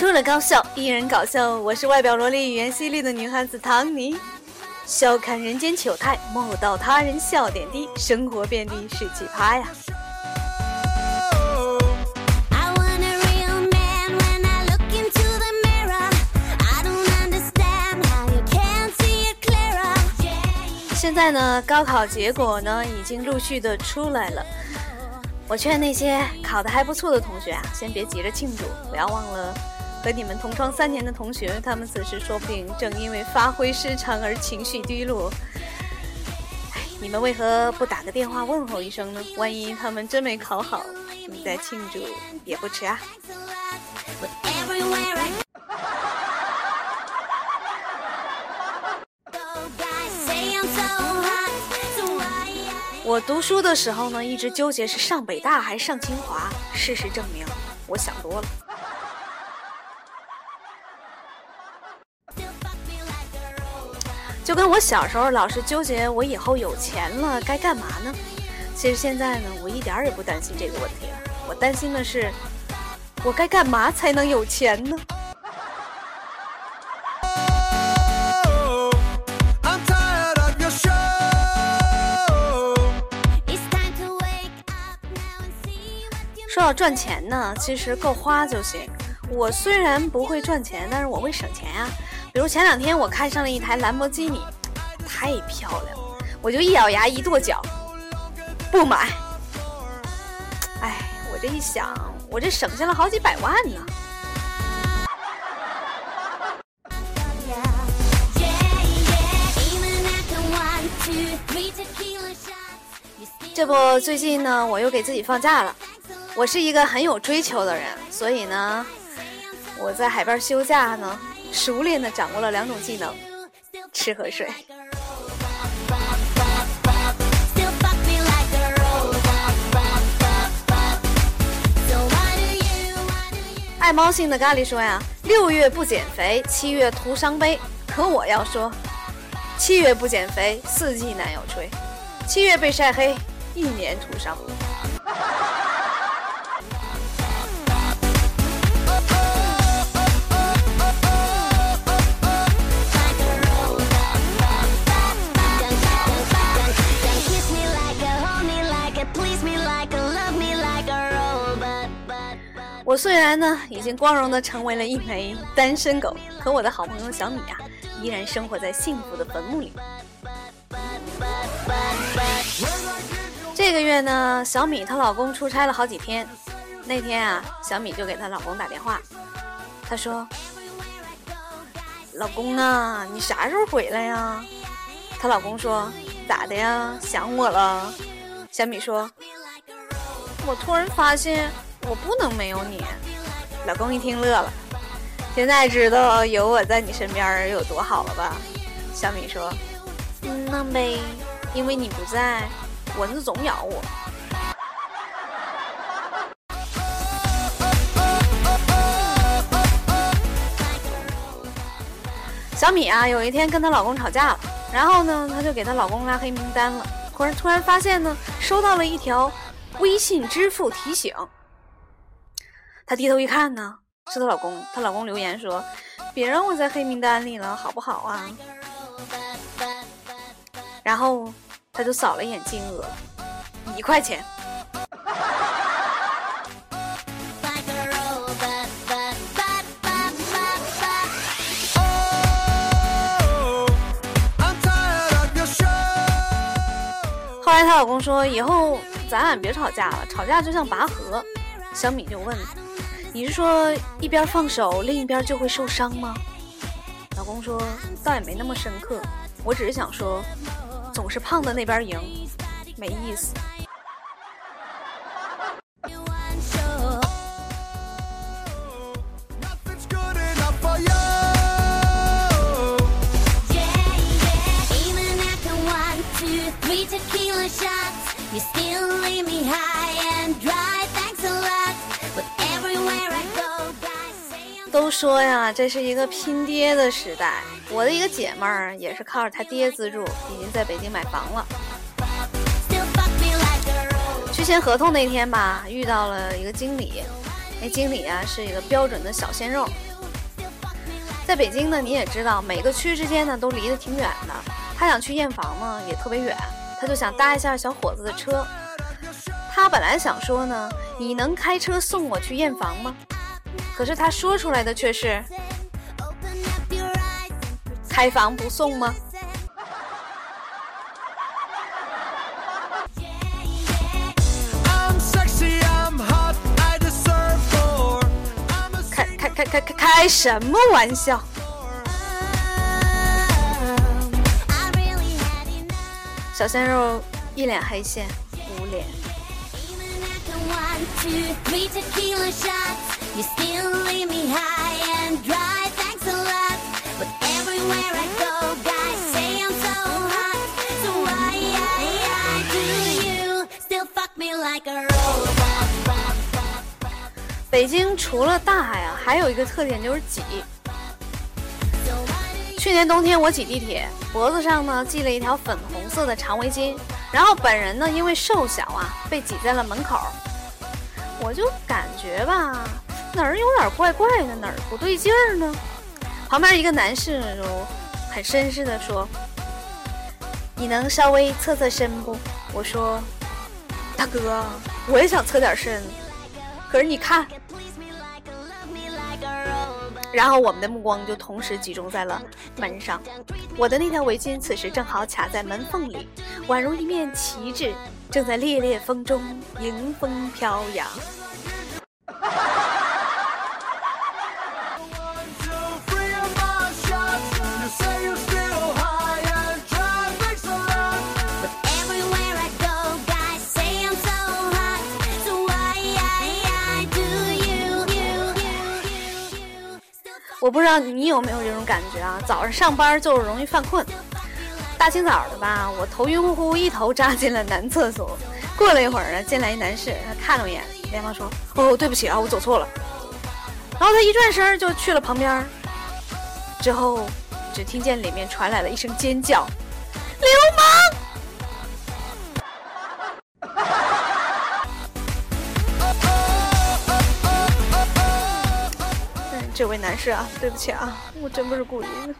除了高笑，依然搞笑。我是外表萝莉、语言犀利的女汉子唐尼。笑看人间糗态，莫道他人笑点低。生活遍地是奇葩呀。现在呢，高考结果呢已经陆续的出来了。我劝那些考得还不错的同学啊，先别急着庆祝，不要忘了和你们同窗三年的同学，他们此时说不定正因为发挥失常而情绪低落。哎，你们为何不打个电话问候一声呢？万一他们真没考好，你再庆祝也不迟啊。我读书的时候呢，一直纠结是上北大还是上清华。事实证明，我想多了。就跟我小时候老是纠结我以后有钱了该干嘛呢？其实现在呢，我一点也不担心这个问题了。我担心的是，我该干嘛才能有钱呢？说到赚钱呢，其实够花就行。我虽然不会赚钱，但是我会省钱啊。比如前两天我看上了一台兰博基尼，太漂亮，我就一咬牙一跺脚，不买。哎，我这一想，我这省下了好几百万呢。这不，最近呢，我又给自己放假了。我是一个很有追求的人，所以呢，我在海边休假呢，熟练的掌握了两种技能：吃和睡。爱猫性的咖喱说呀，六月不减肥，七月徒伤悲。可我要说，七月不减肥，四季难有吹；七月被晒黑，一年徒伤。我虽然呢已经光荣的成为了一枚单身狗，可我的好朋友小米啊，依然生活在幸福的坟墓里。这个月呢，小米她老公出差了好几天，那天啊，小米就给她老公打电话，她说：“老公啊，你啥时候回来呀？”她老公说：“咋的呀？想我了？”小米说：“我突然发现。”我不能没有你，老公一听乐了，现在知道有我在你身边有多好了吧？小米说：“嗯，那呗，因为你不在，蚊子总咬我。”小米啊，有一天跟她老公吵架了，然后呢，她就给她老公拉黑名单了。突然，突然发现呢，收到了一条微信支付提醒。她低头一看呢，是她老公。她老公留言说：“别让我在黑名单里了，好不好啊？”然后她就扫了一眼金额，一块钱。后来她老公说：“以后咱俩别吵架了，吵架就像拔河，小米就问：“你是说一边放手，另一边就会受伤吗？”老公说：“倒也没那么深刻，我只是想说，总是胖的那边赢，没意思。”都说呀，这是一个拼爹的时代。我的一个姐妹儿也是靠着她爹资助，已经在北京买房了。去签合同那天吧，遇到了一个经理，那经理啊是一个标准的小鲜肉。在北京呢，你也知道，每个区之间呢都离得挺远的。他想去验房呢，也特别远，他就想搭一下小伙子的车。他本来想说呢，你能开车送我去验房吗？可是他说出来的却是：“开房不送吗？”开开开开开开什么玩笑！小鲜肉一脸黑线，捂脸。To three to kill the shots. You still leave me high and dry thanks a lot. But everywhere i go i say i'm so hot. So why do you still fuck me like a robot? 北京除了大海啊还有一个特点就是挤。去年冬天我挤地铁脖子上呢系了一条粉红色的长围巾然后本人呢因为瘦小啊被挤在了门口我就感觉吧，哪儿有点怪怪的，哪儿不对劲儿呢？旁边一个男士就很绅士的说：“你能稍微侧侧身不？”我说：“大哥，我也想侧点身，可是你看。”然后我们的目光就同时集中在了门上，我的那条围巾此时正好卡在门缝里，宛如一面旗帜。正在烈烈风中迎风飘扬。我不知道你有没有这种感觉啊？早上上班就是容易犯困。大清早的吧，我头晕乎乎，一头扎进了男厕所。过了一会儿呢，进来一男士，他看了我一眼，连忙说：“哦，对不起啊，我走错了。”然后他一转身就去了旁边。之后，只听见里面传来了一声尖叫：“流氓！”这位男士啊，对不起啊，我真不是故意的。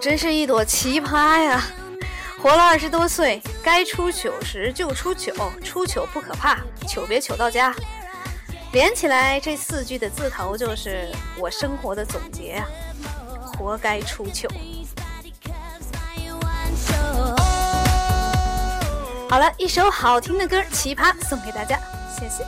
真是一朵奇葩呀！活了二十多岁，该出糗时就出糗，出糗不可怕，糗别糗到家。连起来这四句的字头就是我生活的总结啊！活该出糗。好了一首好听的歌《奇葩》送给大家，谢谢。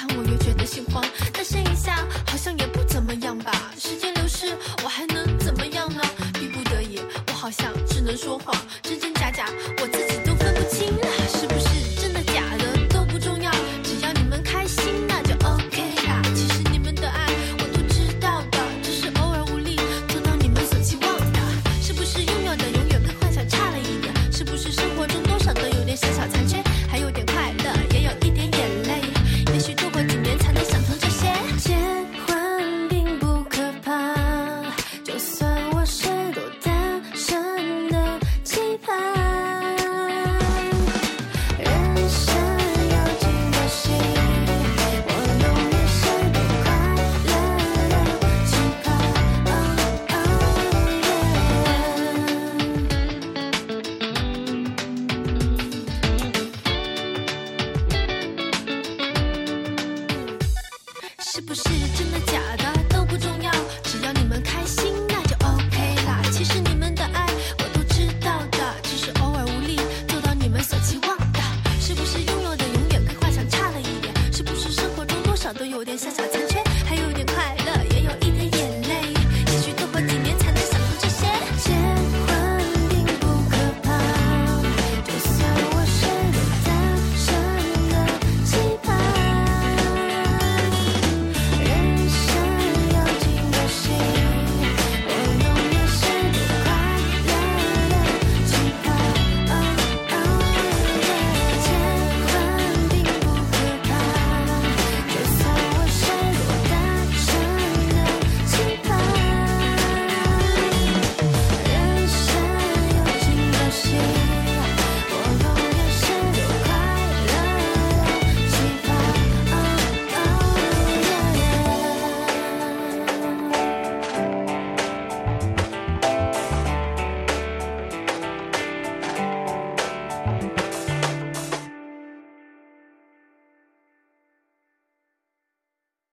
看我越觉得心慌。